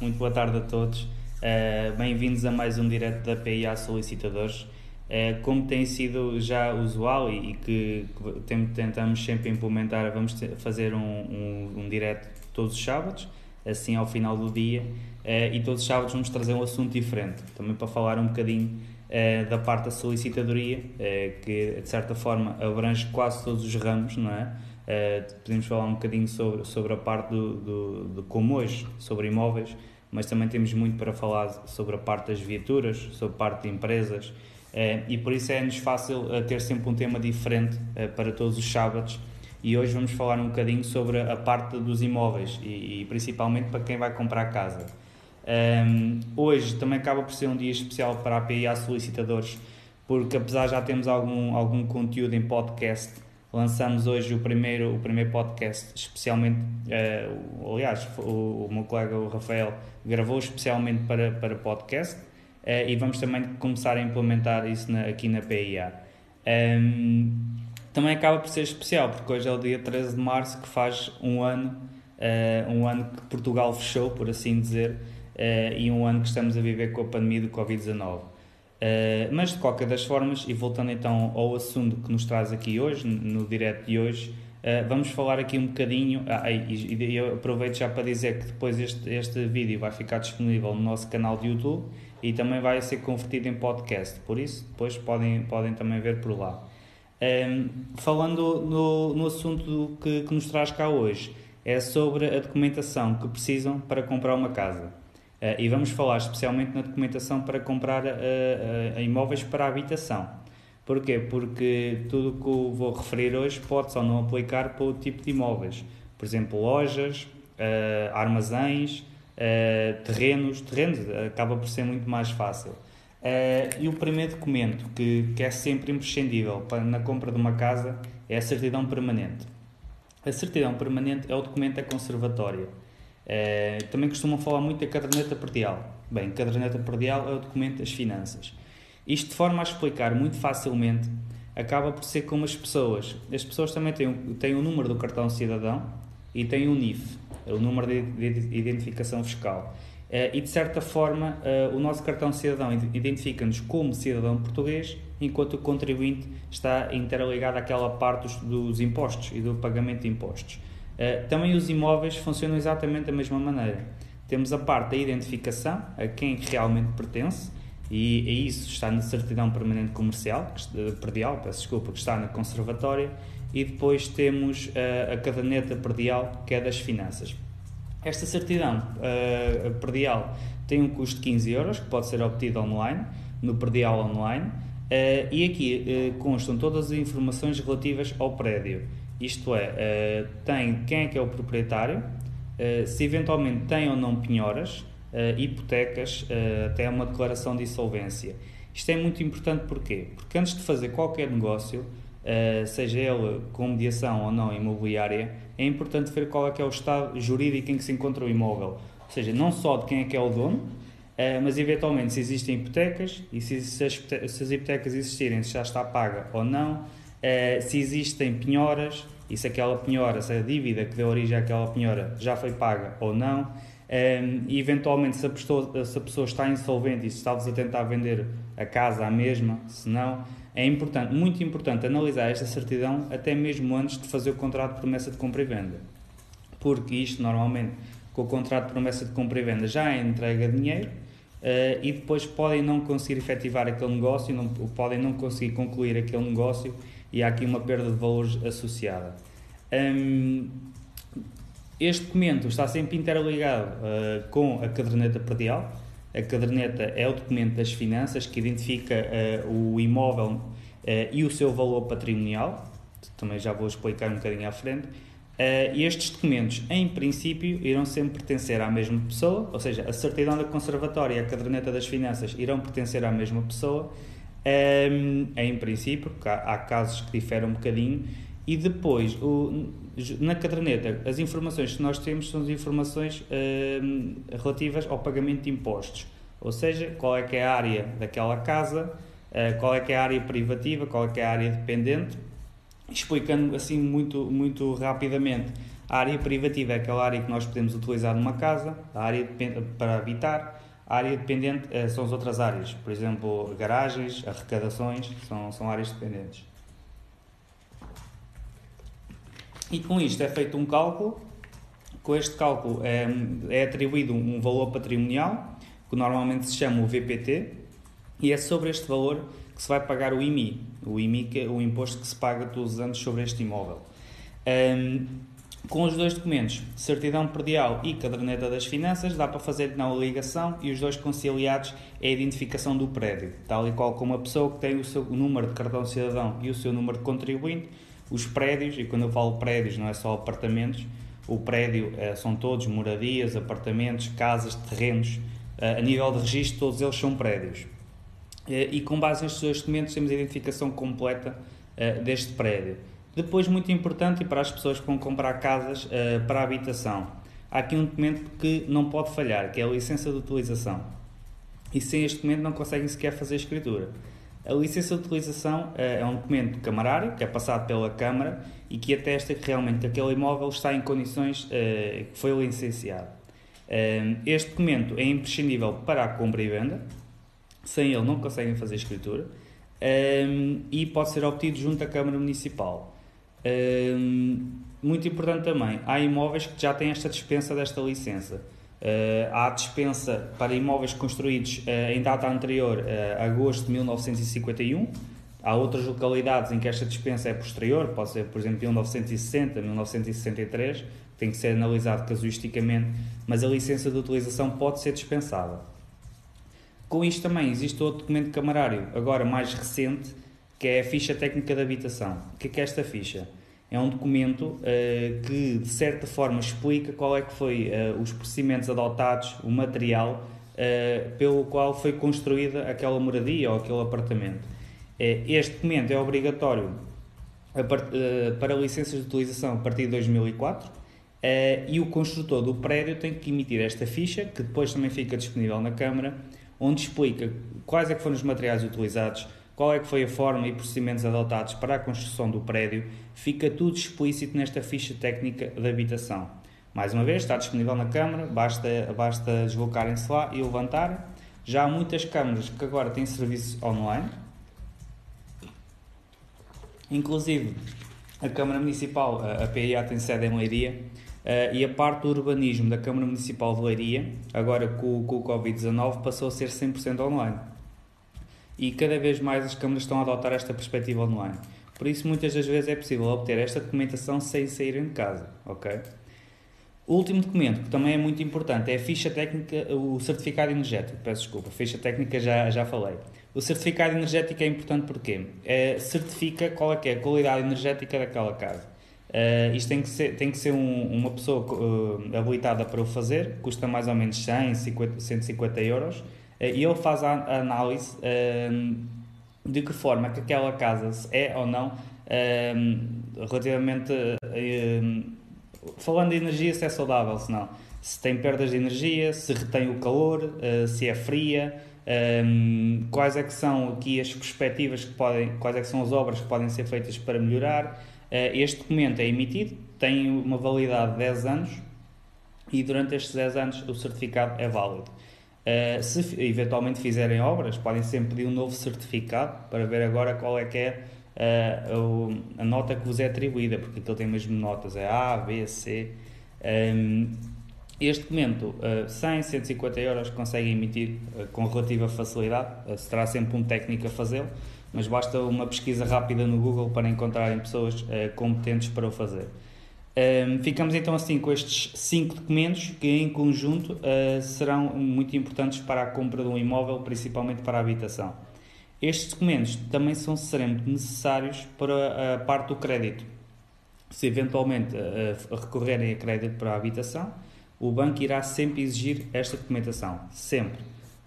muito boa tarde a todos. Uh, Bem-vindos a mais um direto da PIA Solicitadores. Uh, como tem sido já usual e, e que, que, tentamos sempre implementar, vamos fazer um, um, um direto todos os sábados, assim ao final do dia, uh, e todos os sábados vamos trazer um assunto diferente, também para falar um bocadinho da parte da solicitadoria, que de certa forma abrange quase todos os ramos, não é? Uh, podemos falar um bocadinho sobre, sobre a parte do, do, do, como hoje, sobre imóveis, mas também temos muito para falar sobre a parte das viaturas, sobre a parte de empresas, uh, e por isso é-nos fácil uh, ter sempre um tema diferente para todos os sábados. E hoje vamos falar um bocadinho sobre a parte dos imóveis e, e principalmente para quem vai comprar casa. Um, ehm, hoje também acaba por ser um dia especial para a PIA solicitadores, porque apesar de já termos algum, algum conteúdo em podcast, lançamos hoje o primeiro, o primeiro podcast, especialmente, uh, aliás, o, o, meu colega o Rafael gravou especialmente para, para podcast uh, e vamos também começar a implementar isso na, aqui na PIA. Um, ehm, também acaba por ser especial, porque hoje é o dia 13 de março que faz um ano, uh, um ano que Portugal fechou, por assim dizer, e um ano que estamos a viver com a pandemia do Covid-19. Uh, mas de qualquer das formas, e voltando então ao assunto que nos traz aqui hoje, no direto de hoje, uh, vamos falar aqui um bocadinho. Ah, e, e, eu aproveito já para dizer que depois este, este vídeo vai ficar disponível no nosso canal de YouTube e também vai ser convertido em podcast, por isso depois podem, podem também ver por lá. Um, ehm, falando no, no assunto que, que nos traz cá hoje, é sobre a documentação que precisam para comprar uma casa. Uh, e vamos falar especialmente na documentação para comprar uh, uh, imóveis para habitação. Porquê? Porque tudo o que eu vou referir hoje pode só não aplicar para o tipo de imóveis. Por exemplo, lojas, armazéns, terrenos. Terrenos acaba por ser muito mais fácil. e o primeiro documento que, que é sempre imprescindível para, na compra de uma casa é a certidão permanente. A certidão permanente é o documento da conservatória Uh, também costumam falar muito da caderneta perdial. Bem, caderneta perdial é o documento das finanças. Isto de forma a explicar muito facilmente acaba por ser como as pessoas. As pessoas também têm, têm o número do cartão cidadão e têm o NIF, o número de, identificação fiscal. Uh, e de certa forma, uh, o nosso cartão cidadão identifica-nos como cidadão português, enquanto o contribuinte está interligado àquela parte dos impostos e do pagamento de impostos. Eh, também os imóveis funcionam exatamente da mesma maneira. Temos a parte da identificação, a quem realmente pertence, e, isso está na certidão permanente comercial, perdial, peço desculpa, que está na conservatória, e depois temos uh, a caderneta perdial, que é das finanças. Esta certidão uh, perdial tem um custo de 15 euros, que pode ser obtido online, no perdial online, uh, e aqui constam todas as informações relativas ao prédio isto é, uh, tem quem é que é o proprietário, uh, se eventualmente tem ou não penhoras, uh, hipotecas, até uma declaração de insolvência. Isto é muito importante porquê? Porque antes de fazer qualquer negócio, seja ele com mediação ou não imobiliária, é importante ver qual é que é o estado jurídico em que se encontra o imóvel. Ou seja, não só de quem é que é o dono, mas eventualmente se existem hipotecas e se as hipotecas existirem, se já está paga ou não, Uh, se existem penhoras e se aquela penhora, se a dívida que deu origem àquela penhora já foi paga ou não. Ehm, e eventualmente, se a, pessoa, se a pessoa está insolvente e se está a tentar vender a casa à mesma, se não, é importante, muito importante analisar esta certidão até mesmo antes de fazer o contrato de promessa de compra e venda. Porque isto, normalmente, com o contrato de promessa de compra e venda já é entrega dinheiro uh, e depois podem não conseguir efetivar aquele negócio, não, podem não conseguir concluir aquele negócio e há aqui uma perda de valores associada. Um, este documento está sempre interligado uh, com a caderneta predial. A caderneta é o documento das finanças que identifica uh, o imóvel uh, e o seu valor patrimonial. Também já vou explicar um bocadinho à frente. e estes documentos, em princípio, irão sempre pertencer à mesma pessoa, ou seja, a certidão da conservatória e a caderneta das finanças irão pertencer à mesma pessoa um, em princípio, porque há, casos que diferem um bocadinho, e depois, o, na caderneta, as informações que nós temos são as informações um, relativas ao pagamento de impostos, ou seja, qual é que é a área daquela casa, uh, qual é que é a área privativa, qual é que é a área dependente, explicando assim muito, muito rapidamente A área privativa é aquela área que nós podemos utilizar numa casa, a área para habitar, a área dependente eh, são as outras áreas, por exemplo, garagens, arrecadações, são, são áreas dependentes. E com isto é feito um cálculo, com este cálculo é, é atribuído um valor patrimonial, que normalmente se chama o VPT, e é sobre este valor que se vai pagar o IMI, o IMI que é o imposto que se paga todos os anos sobre este imóvel. Um, com os dois documentos, certidão perdial e caderneta das finanças, dá para fazer na ligação e os dois conciliados é a identificação do prédio, tal e qual como a pessoa que tem o seu número de cartão de cidadão e o seu número de contribuinte, os prédios, e quando eu falo prédios não é só apartamentos, o prédio eh, são todos moradias, apartamentos, casas, terrenos, eh, a nível de registro todos eles são prédios. Eh, e com base nestes dois documentos temos a identificação completa eh, deste prédio. Depois, muito importante, e para as pessoas que vão comprar casas eh, para habitação, há aqui um documento que não pode falhar, que é a licença de utilização. E sem este documento não conseguem sequer fazer a escritura. A licença de utilização é um documento camarário, que é passado pela Câmara e que atesta que realmente aquele imóvel está em condições que foi licenciado. Este documento é imprescindível para a compra e venda, sem ele não conseguem fazer escritura um, e pode ser obtido junto à Câmara Municipal. Muito importante também, há imóveis que já têm esta dispensa desta licença. Uh, há dispensa para imóveis construídos uh, em data anterior a agosto de 1951. Há outras localidades em que esta dispensa é posterior, pode ser, por exemplo, 1960, 1963, tem que ser analisado casuisticamente, mas a licença de utilização pode ser dispensada. Com isto também existe outro documento camarário, agora mais recente, que é a ficha técnica de habitação. O que é, é esta ficha? É um documento uh, que, de certa forma, explica qual é que foi uh, os procedimentos adotados, o material uh, pelo qual foi construída aquela moradia ou aquele apartamento. este documento é obrigatório para licenças de utilização a partir de 2004 e o construtor do prédio tem que emitir esta ficha, que depois também fica disponível na Câmara, onde explica quais é que foram os materiais utilizados, qual é que foi a forma e procedimentos adotados para a construção do prédio, fica tudo explícito nesta ficha técnica de habitação. Mais uma vez, está disponível na Câmara, basta, basta deslocarem-se lá e levantarem. Já há muitas câmaras que agora têm serviço online. Inclusive, a Câmara Municipal, a PIA, tem sede em Leiria, Uh, e a parte do urbanismo da Câmara Municipal de Leiria, agora com, com o Covid-19, passou a ser 100% online. E cada vez mais as câmaras estão a adotar esta perspectiva online. Por isso, muitas das vezes é possível obter esta documentação sem saírem de casa, ok? O último documento, que também é muito importante, é a ficha técnica, o certificado energético. Peço desculpa, ficha técnica já, já falei. O certificado energético é importante porque é, certifica qual é, que é a qualidade energética daquela casa. Uh, isto tem que ser, tem que ser um, uma pessoa uh, habilitada para o fazer, custa mais ou menos 100, 50, 150 euros, e ele faz a, análise de que forma que aquela casa é ou não relativamente falando de energia se é saudável, se não se tem perdas de energia, se retém o calor, se é fria, um, quais é que são aqui as perspectivas que podem, quais é que são as obras que podem ser feitas para melhorar, eh, este documento é emitido, tem uma validade de 10 anos e durante estes 10 anos o certificado é válido. Uh, se eventualmente fizerem obras, podem sempre pedir um novo certificado para ver agora qual é que é uh, a nota que vos é atribuída, porque aquilo tem mesmo notas, é A, B, C. Um, ehm, este documento, uh, 100, 150 euros, conseguem emitir uh, com relativa facilidade, será sempre um técnico a fazê-lo mas basta uma pesquisa rápida no Google para encontrarem pessoas competentes para o fazer. Um, ficamos então assim com estes cinco documentos que, em conjunto, uh, serão muito importantes para a compra de um imóvel, principalmente para a habitação. Estes documentos também são sempre necessários para a parte do crédito. Se eventualmente uh, recorrerem a crédito para a habitação, o banco irá sempre exigir esta documentação, sempre,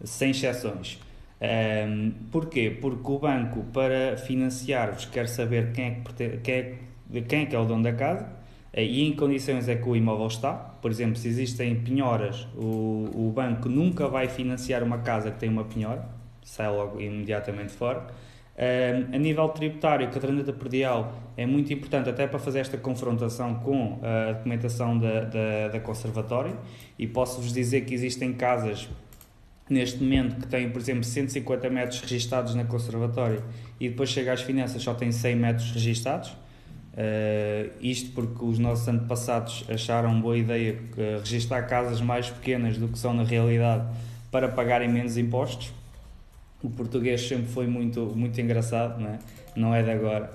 sem exceções. Um, porquê? Porque o banco, para financiar-vos, quer saber quem é que, quem é, quem é, que é o dono da casa e em condições é que o imóvel está. Por exemplo, se existem penhoras, o, o banco nunca vai financiar uma casa que tem uma penhora, sai logo imediatamente fora. a nível tributário, a caderneta perdial é muito importante até para fazer esta confrontação com a documentação da, da, da Conservatório e posso-vos dizer que existem casas neste momento que têm, por exemplo, 150 metros registados na Conservatório e depois chega às finanças só tem 100 metros registados. Uh, isto porque os nossos antepassados acharam boa ideia uh, registar casas mais pequenas do que são na realidade para pagarem menos impostos o português sempre foi muito, muito engraçado, não é? Não é de agora.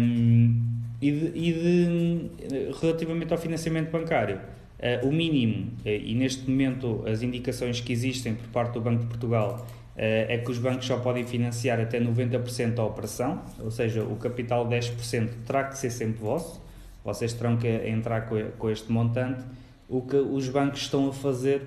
Um, e, de, e de, relativamente ao financiamento bancário, uh, o mínimo, uh, e neste momento as indicações que existem por parte do Banco de Portugal, é que os bancos só podem financiar até 90% da operação, ou seja, o capital 10% terá que ser sempre vosso, vocês terão que entrar com, este montante. O que os bancos estão a fazer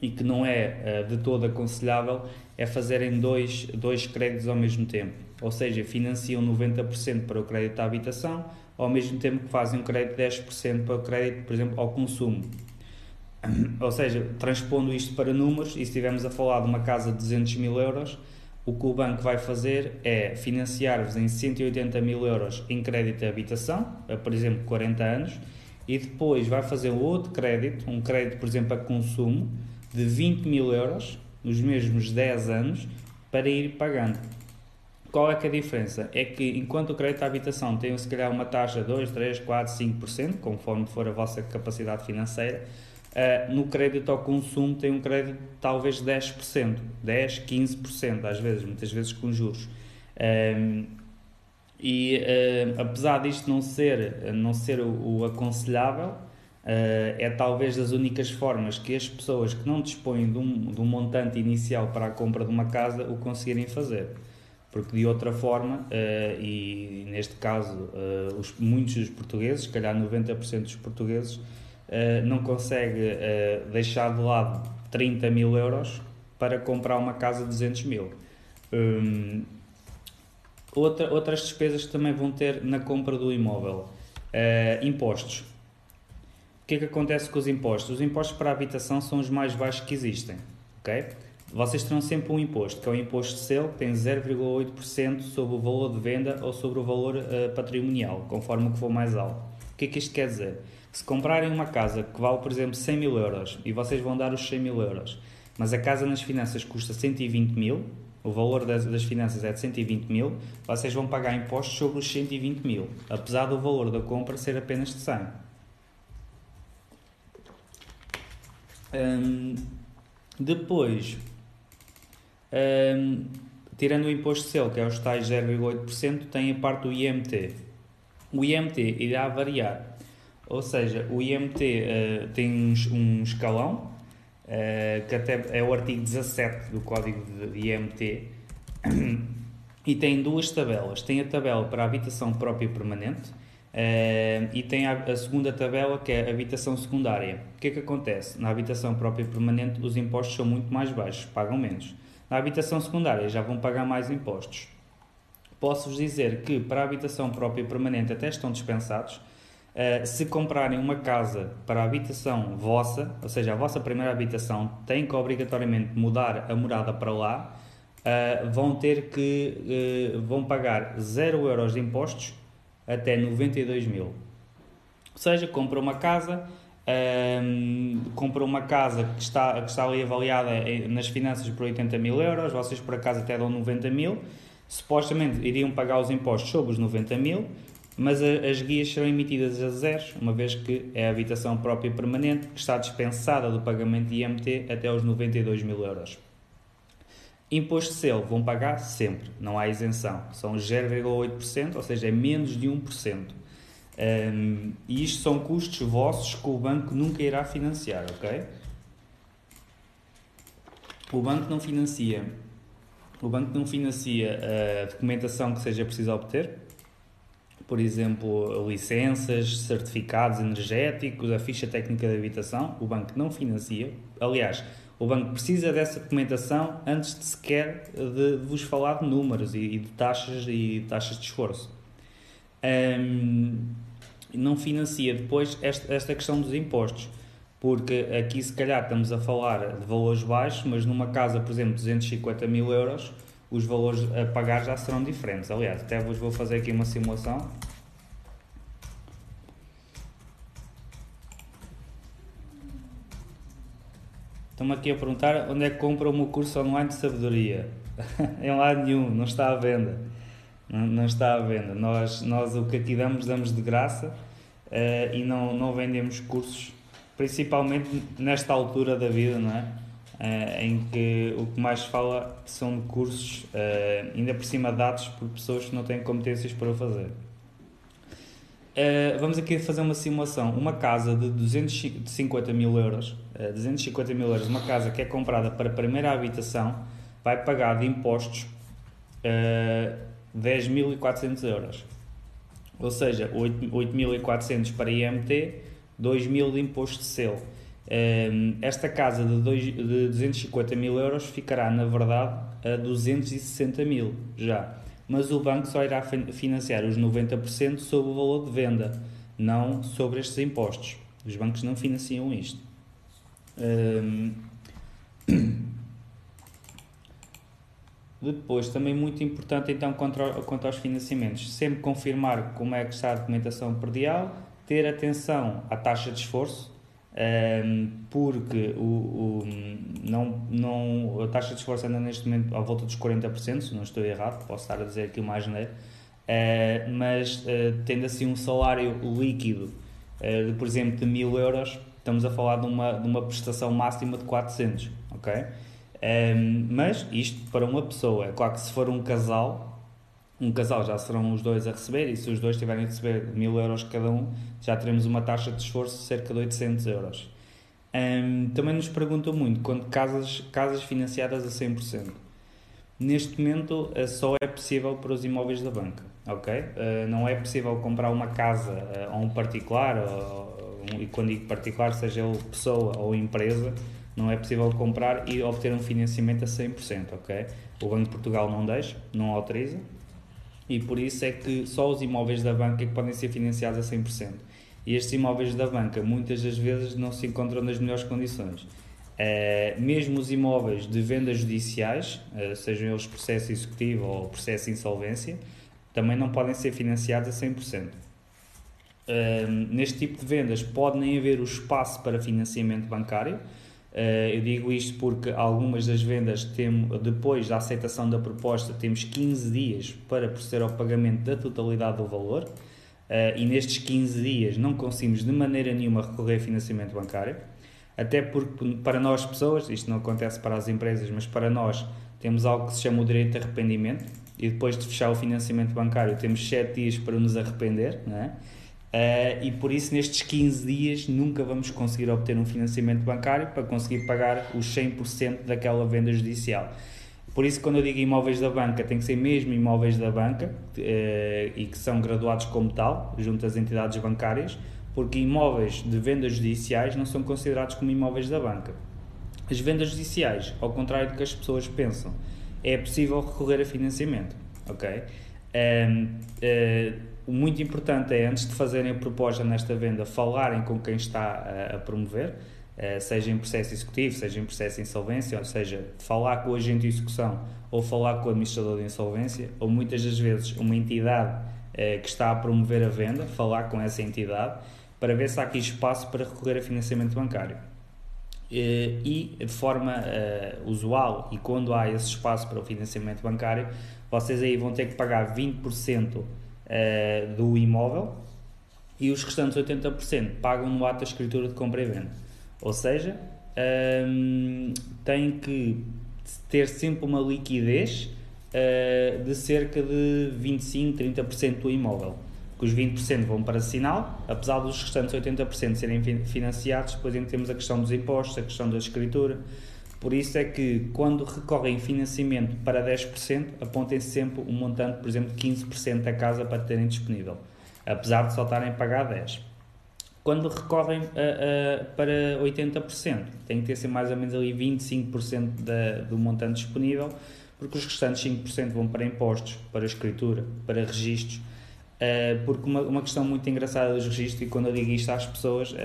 e que não é de todo aconselhável é fazerem dois, dois créditos ao mesmo tempo. Ou seja, financiam 90% para o crédito à habitação, ao mesmo tempo que fazem um crédito de 10% para o crédito, por exemplo, ao consumo. Ou seja, transpondo isto para números, e se estivermos a falar de uma casa de 200 mil euros, o que o banco vai fazer é financiar-vos em 180 mil euros em crédito de habitação, por exemplo, 40 anos, e depois vai fazer outro crédito, um crédito, por exemplo, a consumo, de 20 mil euros, nos mesmos 10 anos para ir pagando. Qual é que é a diferença? É que enquanto o crédito à habitação tem se calhar uma taxa de 2, 3, 4, 5%, conforme for a vossa capacidade financeira, uh, no crédito ao consumo tem um crédito talvez 10%, 10, 15% às vezes, muitas vezes com juros. Um, ehm, e uh, apesar disto não ser, não ser o, o aconselhável, Uh, é talvez das únicas formas que as pessoas que não dispõem de um, de um montante inicial para a compra de uma casa o conseguirem fazer. Porque de outra forma, e neste caso os, muitos dos portugueses, se calhar 90% dos portugueses, não conseguem deixar de lado 30 mil euros para comprar uma casa de 200 mil. Um, outra, outras despesas que também vão ter na compra do imóvel. impostos o que é que acontece com os impostos? Os impostos para a habitação são os mais baixos que existem, ok? Vocês terão sempre um imposto, que é o imposto de selo, que tem 0,8% sobre o valor de venda ou sobre o valor uh, patrimonial, conforme o que for mais alto. O que é que isto quer dizer? Se comprarem uma casa que vale, por exemplo, 100 mil euros e vocês vão dar os 100 mil euros, mas a casa nas finanças custa 120 mil, o valor das, das finanças é de 120 mil, vocês vão pagar impostos sobre os 120 mil, apesar do valor da compra ser apenas de 100. Um, depois, um, tirando o imposto selo, que é os tais 0,8%, tem a parte do IMT. O IMT irá variar, ou seja, o IMT uh, ah, tem um, um escalão, uh, que até é o artigo 17 do código de IMT, e tem duas tabelas. Tem a tabela para a habitação própria permanente, Uh, e tem a, a, segunda tabela que é a habitação secundária. O que é que acontece? Na habitação própria permanente os impostos são muito mais baixos, pagam menos. Na habitação secundária já vão pagar mais impostos. Posso-vos dizer que para a habitação própria permanente até estão dispensados. Uh, se comprarem uma casa para a habitação vossa, ou seja, a vossa primeira habitação, tem que obrigatoriamente mudar a morada para lá, uh, vão ter que vão pagar 0 euros de impostos até 92 mil. Ou seja, compra uma casa, um, compra uma casa que está, que está ali avaliada nas finanças por 80 mil euros, vocês por acaso até dão 90 mil, supostamente iriam pagar os impostos sobre os 90 mil, mas as guias serão emitidas a zeros, uma vez que é a habitação própria permanente que está dispensada do pagamento de IMT até os 92 mil euros. Imposto de selo vão pagar sempre, não há isenção. São 0,8%, ou seja, é menos de 1%. Um, e isto são custos vossos que o banco nunca irá financiar, ok? O banco não financia. O banco não financia a documentação que seja preciso obter, por exemplo, licenças, certificados energéticos, a ficha técnica de habitação. O banco não financia. Aliás, o banco precisa dessa documentação antes de sequer de vos falar de números e, de taxas e taxas de esforço. Um, não financia depois esta, esta questão dos impostos, porque aqui se calhar estamos a falar de valores baixos, mas numa casa, por exemplo, 250 mil euros, os valores a pagar já serão diferentes. Aliás, até vos vou fazer aqui uma simulação. Estão-me aqui a perguntar onde é que compra o meu curso online de sabedoria. em lado nenhum, não está à venda. Não, está à venda. Nós, nós o que aqui damos, damos de graça uh, e não, não vendemos cursos, principalmente nesta altura da vida, não é? Uh, em que o que mais fala são de cursos, uh, ainda por cima dados por pessoas que não têm competências para o fazer. Uh, vamos aqui fazer uma simulação. Uma casa de 250 mil euros, uh, 250 mil euros, uma casa que é comprada para primeira habitação, vai pagar de impostos uh, 10.400 euros. Ou seja, 8.400 para IMT, 2.000 de imposto de selo. Ehm, esta casa de, dois, de 250 mil euros ficará, na verdade, a 260 mil já. Mas o banco só irá financiar os 90% sobre o valor de venda, não sobre estes impostos. Os bancos não financiam isto. Ehm, depois, também muito importante, então, quanto, aos financiamentos, sempre confirmar como é que está a documentação perdial, ter atenção à taxa de esforço, porque o, o, não, não, a taxa de esforço anda neste momento à volta dos 40%, se não estou errado, posso estar a dizer aqui uma geneira, uh, mas uh, tendo assim um salário líquido uh, de, por exemplo, de 1000 euros, estamos a falar de uma, de uma prestação máxima de 400, ok? Mas isto para uma pessoa, é claro que se for um casal, um casal já serão os dois a receber e se os dois tiverem a receber mil euros cada um, já teremos uma taxa de esforço de cerca de 800 euros. Um, também nos perguntam muito quando casas, casas financiadas a 100%. Neste momento uh, só é possível para os imóveis da banca, ok? Uh, não é possível comprar uma casa uh, a um particular, ou, e quando digo particular, seja ele pessoa ou empresa, não é possível comprar e obter um financiamento a 100%, ok? O Banco de Portugal não deixa, não autoriza, e por isso é que só os imóveis da banca é que podem ser financiados a 100%. E estes imóveis da banca muitas das vezes não se encontram nas melhores condições. Uh, mesmo os imóveis de vendas judiciais, uh, sejam eles processo executivo ou processo de insolvência, também não podem ser financiados a 100%. Uh, eh, neste tipo de vendas pode nem haver o espaço para financiamento bancário, eu digo isto porque algumas das vendas, temos, depois da aceitação da proposta, temos 15 dias para proceder ao pagamento da totalidade do valor. Uh, e nestes 15 dias não conseguimos de maneira nenhuma recorrer a financiamento bancário, até porque para nós pessoas, isto não acontece para as empresas, mas para nós temos algo que se chama o direito de arrependimento. E depois de fechar o financiamento bancário temos 7 dias para nos arrepender, não é? Uh, e por isso, nestes 15 dias, nunca vamos conseguir obter um financiamento bancário para conseguir pagar os 100% daquela venda judicial. Por isso, quando eu digo imóveis da banca, tem que ser mesmo imóveis da banca uh, e que são graduados como tal, junto às entidades bancárias, porque imóveis de vendas judiciais não são considerados como imóveis da banca. As vendas judiciais, ao contrário do que as pessoas pensam, é possível recorrer a financiamento. Ok? Uh, o muito importante é, antes de fazerem a proposta nesta venda, falarem com quem está a, promover, uh, seja em processo executivo, seja em processo de insolvência, ou seja, falar com o agente de execução ou falar com o administrador de insolvência, ou muitas das vezes uma entidade uh, que está a promover a venda, falar com essa entidade para ver se há aqui espaço para recorrer a financiamento bancário. Uh, e de forma usual, e quando há esse espaço para o financiamento bancário, vocês aí vão ter que pagar 20% uh, do imóvel e os restantes 80% pagam no ato da escritura de compra e venda. Ou seja, um, ehm, tem que ter sempre uma liquidez uh, de cerca de 25, 30% do imóvel. Que os 20% vão para sinal, apesar dos restantes 80% serem financiados, depois ainda temos a questão dos impostos, a questão da escritura. Por isso é que quando recorrem financiamento para 10%, apontem sempre um montante, por exemplo, de 15% da casa para terem disponível, apesar de só estarem a pagar 10%. Quando recorrem a, a, para 80%, tem que ter sempre mais ou menos ali 25% da, do montante disponível, porque os restantes 5% vão para impostos, para escritura, para registros, porque uma, uma questão muito engraçada dos registros, e quando eu digo isto às pessoas, uh,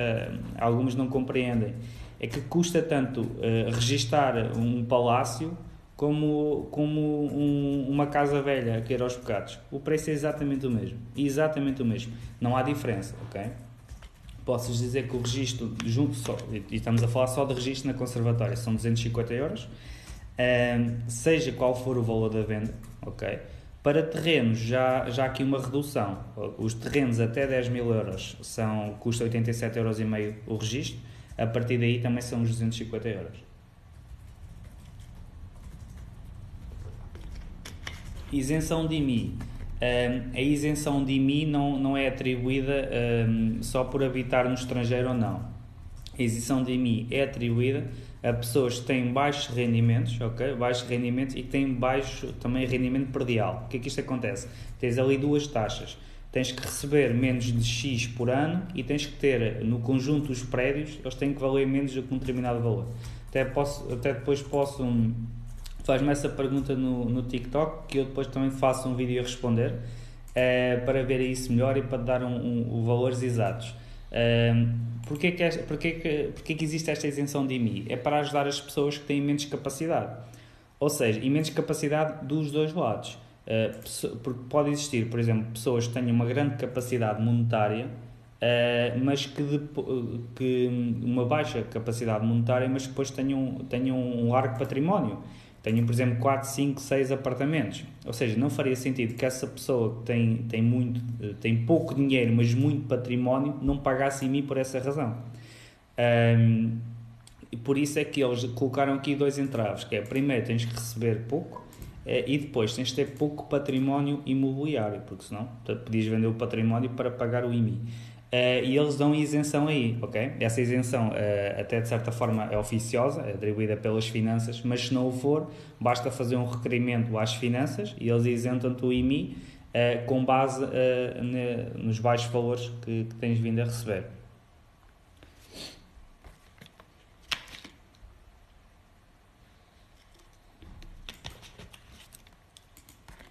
algumas não compreendem, é que custa tanto uh, registar um palácio como, como um, uma casa velha a cair aos bocados. O preço é exatamente o mesmo. Exatamente o mesmo. Não há diferença, ok? Posso dizer que o registro, junto só, e estamos a falar só de registro na conservatória, são 250 euros, seja qual for o valor da venda, ok? Para terrenos, já, já aqui uma redução. Os terrenos até 10 mil euros são, custa 87,5 euros o registro, a partir daí também são os 250 euros. Isenção de IMI. A isenção de IMI não, não é atribuída só por habitar no estrangeiro ou não. A isenção de IMI é atribuída a pessoas que têm baixos rendimentos, ok? Baixos rendimentos e que têm baixo também rendimento perdial. O que é que isto acontece? Tens ali duas taxas. Tens que receber menos de X por ano e tens que ter, no conjunto dos prédios, eles têm que valer menos do que um determinado valor. Até, posso, até depois posso faz-me essa pergunta no, no TikTok que eu depois também faço um vídeo a responder uh, para ver isso melhor e para dar um, um, um valores exatos. Uh, porquê, que, porquê, que, porquê que existe esta isenção de IMI? É para ajudar as pessoas que têm menos capacidade. Ou seja, e menos capacidade dos dois lados. Uh, porque pode existir, por exemplo, pessoas que tenham uma grande capacidade monetária, uh, mas que, de, que uma baixa capacidade monetária, mas depois tenham, tenham um largo património tenho, por exemplo, 4, 5, 6 apartamentos. Ou seja, não faria sentido que essa pessoa que tem, tem, muito, eh, tem pouco dinheiro, mas muito património, não pagasse em mim por essa razão. Um, e por isso é que eles colocaram aqui dois entraves, que é, primeiro, tens que receber pouco, eh, e depois tens de ter pouco património imobiliário, porque senão podias vender o património para pagar o IMI. Uh, e eles dão isenção aí, ok? Essa isenção, uh, até de certa forma, é oficiosa, é atribuída pelas finanças, mas se não for, basta fazer um requerimento às finanças e eles isentam-te o IMI uh, com base ne, nos baixos valores que, que tens vindo a receber.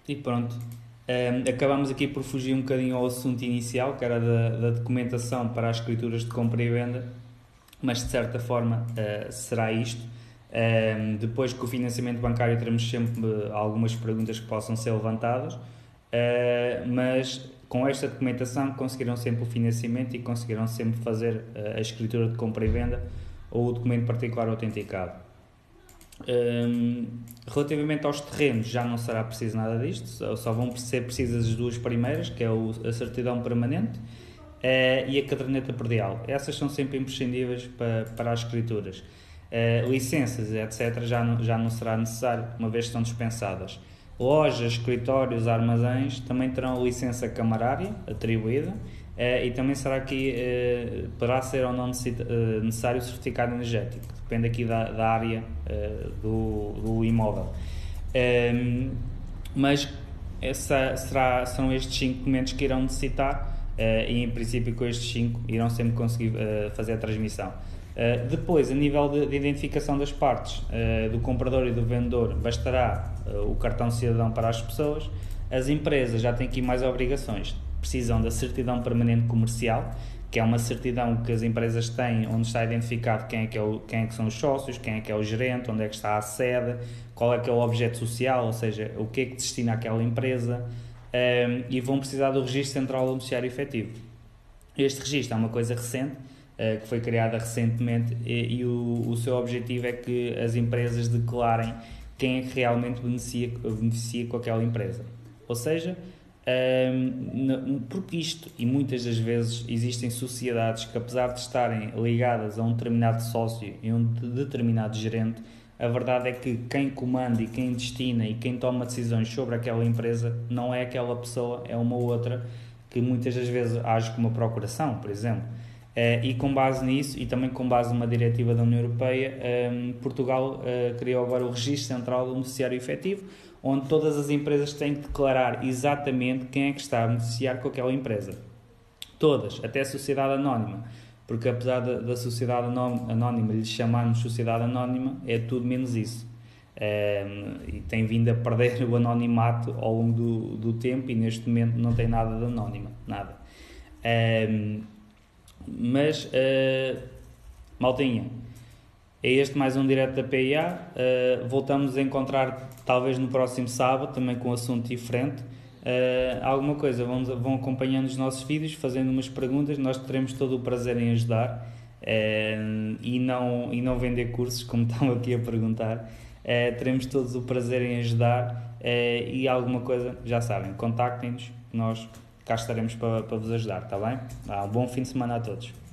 E pronto, um, acabamos aqui por fugir um bocadinho ao assunto inicial, que era da, da documentação para as escrituras de compra e venda, mas de certa forma uh, será isto. Um, depois com o financiamento bancário teremos sempre algumas perguntas que possam ser levantadas, uh, mas com esta documentação conseguiram sempre o financiamento e conseguiram sempre fazer a escritura de compra e venda ou o documento particular autenticado. Um, relativamente aos terrenos, já não será preciso nada disto, só, só vão ser precisas as duas primeiras, que é o, a certidão permanente uh, e a caderneta perdial. Essas são sempre imprescindíveis para, para as escrituras. Uh, licenças, etc., já não, já não será necessário, uma vez que estão dispensadas. Lojas, escritórios, armazéns também terão licença camarária atribuída e também será que uh, poderá ser ou não eh, necessário certificado energético, depende aqui da, da área uh, do, do imóvel. Ehm, mas essa, será, são estes cinco documentos que irão necessitar e em princípio com estes cinco irão sempre conseguir fazer a transmissão. depois, a nível de, de identificação das partes do comprador e do vendedor, bastará o cartão cidadão para as pessoas. As empresas já têm aqui mais obrigações precisam da certidão permanente comercial, que é uma certidão que as empresas têm, onde está identificado quem é que, é o, quem é que são os sócios, quem é que é o gerente, onde é que está a sede, qual é que é o objeto social, ou seja, o que é que destina aquela empresa, um, e vão precisar do registro central do beneficiário efetivo. Este registro é uma coisa recente, uh, que foi criada recentemente, e, e o, o seu objetivo é que as empresas declarem quem é que realmente beneficia, beneficia com aquela empresa. Ou seja, porque isto, e muitas das vezes existem sociedades que, apesar de estarem ligadas a um determinado sócio e um determinado gerente, a verdade é que quem comanda e quem destina e quem toma decisões sobre aquela empresa não é aquela pessoa, é uma outra que muitas das vezes age como uma procuração, por exemplo. Uh, e com base nisso, e também com base numa diretiva da União Europeia, Portugal uh, criou agora o Registro Central do Beneficiário Efetivo, onde todas as empresas têm que declarar exatamente quem é que está a beneficiar com aquela empresa. Todas, até a sociedade anónima. Porque apesar da, da sociedade anónima lhe chamarmos sociedade anónima, é tudo menos isso. Um, ehm, e tem vindo a perder o anonimato ao longo do, do tempo e neste momento não tem nada de anónima, nada. Um, ehm, mas, uh, maltinha, É este mais um direto da PIA. Uh, voltamos a encontrar talvez no próximo sábado, também com um assunto diferente. Uh, alguma coisa, vão, vão acompanhando os nossos vídeos, fazendo umas perguntas, nós teremos todo o prazer em ajudar uh, e, não, e não vender cursos, como estão aqui a perguntar. teremos todos o prazer em ajudar e alguma coisa, já sabem, contactem-nos, nós cá estaremos para, para vos ajudar, está bem? Um bom fim de semana a todos.